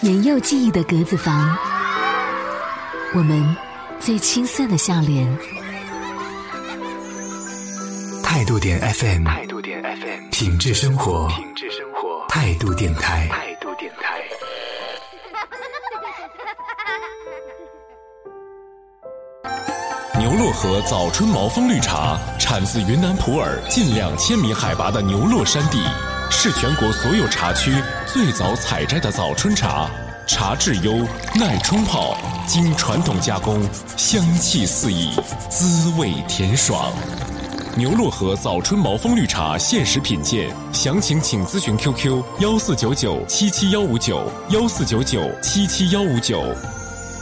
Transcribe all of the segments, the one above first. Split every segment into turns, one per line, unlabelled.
年幼记忆的格子房，我们最青涩的笑脸。
态度点 FM，态度点 FM，品质生活，品质生活，态度电台，态度电台。
牛洛河早春毛峰绿茶，产自云南普洱近两千米海拔的牛洛山地。是全国所有茶区最早采摘的早春茶，茶质优，耐冲泡，经传统加工，香气四溢，滋味甜爽。牛洛河早春毛峰绿茶限时品鉴，详情请咨询 QQ 幺四九九七七幺五九幺四九九七七幺五九。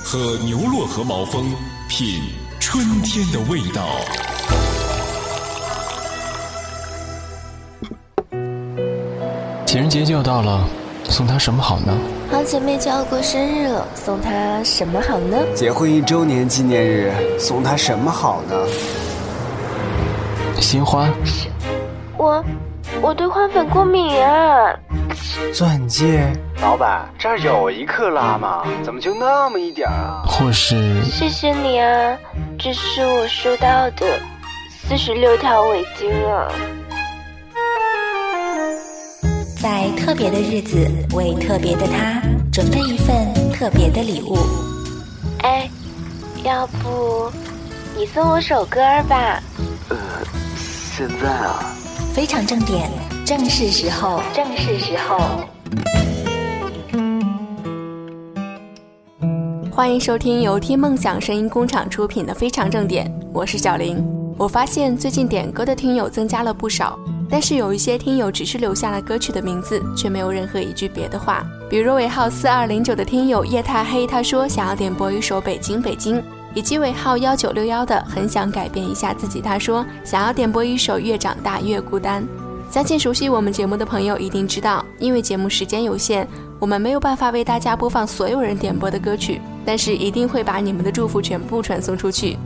喝牛洛河毛峰，品春天的味道。
情人节就要到了，送她什么好呢？
好姐妹就要过生日了，送她什么好呢？
结婚一周年纪念日，送她什么好呢？
鲜花。
我，我对花粉过敏啊。
钻戒。老板，这儿有一克拉吗？怎么就那么一点啊？
或是。
谢谢你啊，这是我收到的四十六条围巾啊。
在特别的日子，为特别的他准备一份特别的礼物。
哎，要不你送我首歌吧？
呃，现在啊。
非常正点，正是时候，
正是时候。
欢迎收听由听梦想声音工厂出品的《非常正点》，我是小林。我发现最近点歌的听友增加了不少。但是有一些听友只是留下了歌曲的名字，却没有任何一句别的话。比如尾号四二零九的听友夜太黑，他说想要点播一首《北京北京》，以及尾号幺九六幺的很想改变一下自己，他说想要点播一首《越长大越孤单》。相信熟悉我们节目的朋友一定知道，因为节目时间有限，我们没有办法为大家播放所有人点播的歌曲，但是一定会把你们的祝福全部传送出去。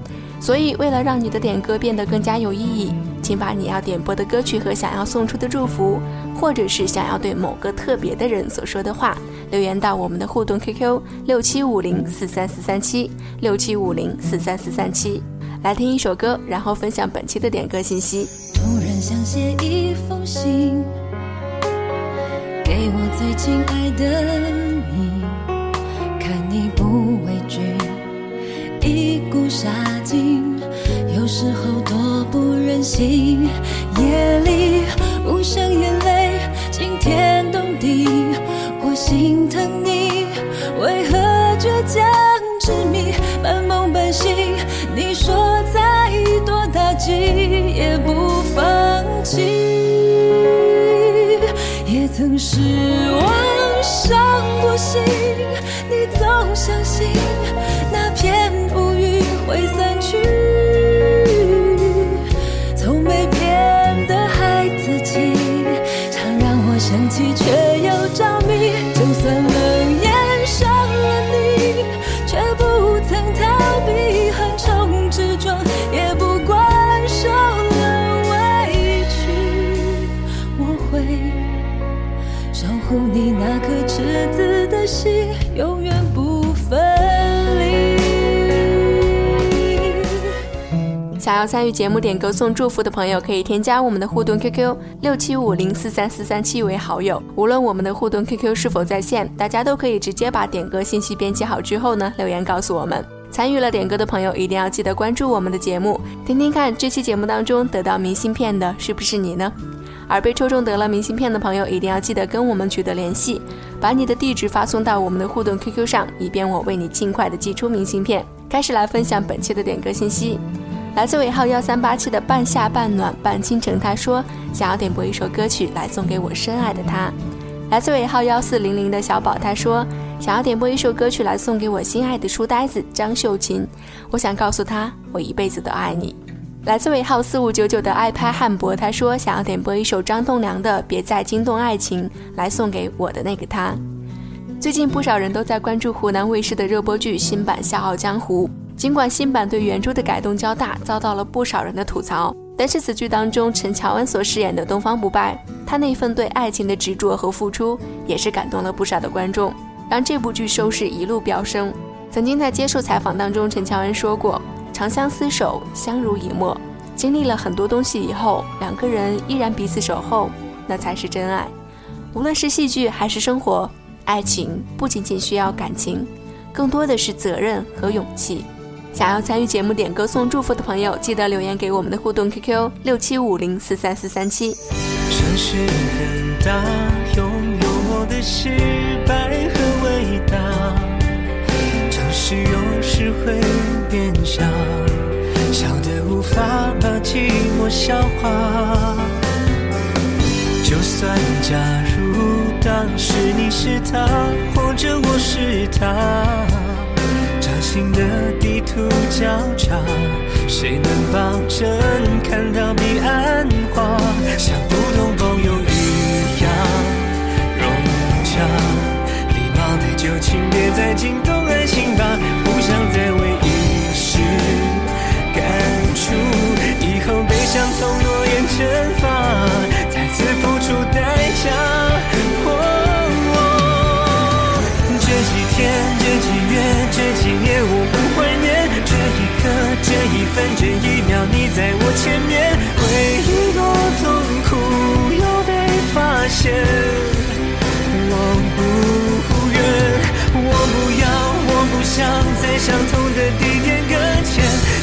所以，为了让你的点歌变得更加有意义，请把你要点播的歌曲和想要送出的祝福，或者是想要对某个特别的人所说的话，留言到我们的互动 QQ 六七五零四三四三七六七五零四三四三七。来听一首歌，然后分享本期的点歌信息。
突然想写一封信，给我最亲爱的你，看你不畏惧。一股杀劲，有时候多不忍心。夜里无声眼泪惊天动地，我心疼你，为何倔强执迷，半梦半醒？你说再多打击也不放弃，也曾失望伤过心，你总相信那片乌云。会散我生气却
要参与节目点歌送祝福的朋友，可以添加我们的互动 QQ 六七五零四三四三七为好友。无论我们的互动 QQ 是否在线，大家都可以直接把点歌信息编辑好之后呢，留言告诉我们。参与了点歌的朋友，一定要记得关注我们的节目，听听看这期节目当中得到明信片的是不是你呢？而被抽中得了明信片的朋友，一定要记得跟我们取得联系，把你的地址发送到我们的互动 QQ 上，以便我为你尽快的寄出明信片。开始来分享本期的点歌信息。来自尾号幺三八七的半夏半暖半倾城，他说想要点播一首歌曲来送给我深爱的他。来自尾号幺四零零的小宝，他说想要点播一首歌曲来送给我心爱的书呆子张秀琴。我想告诉他，我一辈子都爱你。来自尾号四五九九的爱拍汉博，他说想要点播一首张栋梁的《别再惊动爱情》来送给我的那个他。最近不少人都在关注湖南卫视的热播剧新版《笑傲江湖》。尽管新版对原著的改动较大，遭到了不少人的吐槽，但是此剧当中陈乔恩所饰演的东方不败，他那份对爱情的执着和付出，也是感动了不少的观众，让这部剧收视一路飙升。曾经在接受采访当中，陈乔恩说过：“长相厮守，相濡以沫，经历了很多东西以后，两个人依然彼此守候，那才是真爱。无论是戏剧还是生活，爱情不仅仅需要感情，更多的是责任和勇气。”想要参与节目点歌送祝福的朋友，记得留言给我们的互动 QQ 六七五零四三四三七。
城市很大，拥有我的失败和伟大。城市有时会变小，小的无法把寂寞消化。就算假如当时你是他，或者我是他。新的地图交叉，谁能保证看到彼岸花？像普通朋友一样融洽，礼貌的就请别再惊动爱情吧，相同的地点搁浅。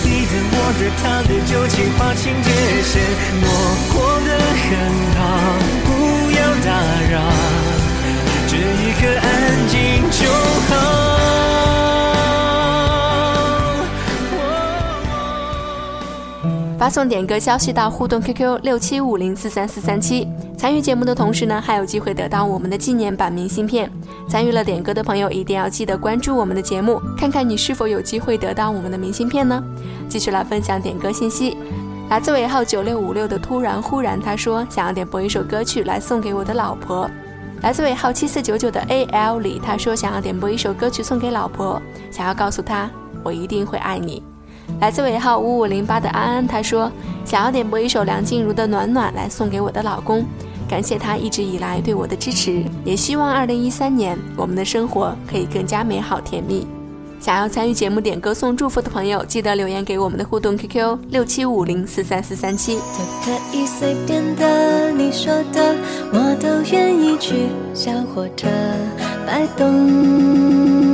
你的、我的、他的，旧情划清界限。我过得很好，不要打扰。这一刻安静就好。
发送点歌消息到互动 QQ 六七五零四三四三七，参与节目的同时呢，还有机会得到我们的纪念版明信片。参与了点歌的朋友，一定要记得关注我们的节目，看看你是否有机会得到我们的明信片呢？继续来分享点歌信息，来自尾号九六五六的突然忽然，他说想要点播一首歌曲来送给我的老婆。来自尾号七四九九的 A L 里，他说想要点播一首歌曲送给老婆，想要告诉她我一定会爱你。来自尾号五五零八的安安，他说想要点播一首梁静茹的暖暖来送给我的老公，感谢他一直以来对我的支持，也希望二零一三年我们的生活可以更加美好甜蜜。想要参与节目点歌送祝福的朋友，记得留言给我们的互动 QQ 六七五零四三四三七。
都可以随便的，你说的我都愿意去，小火车摆动。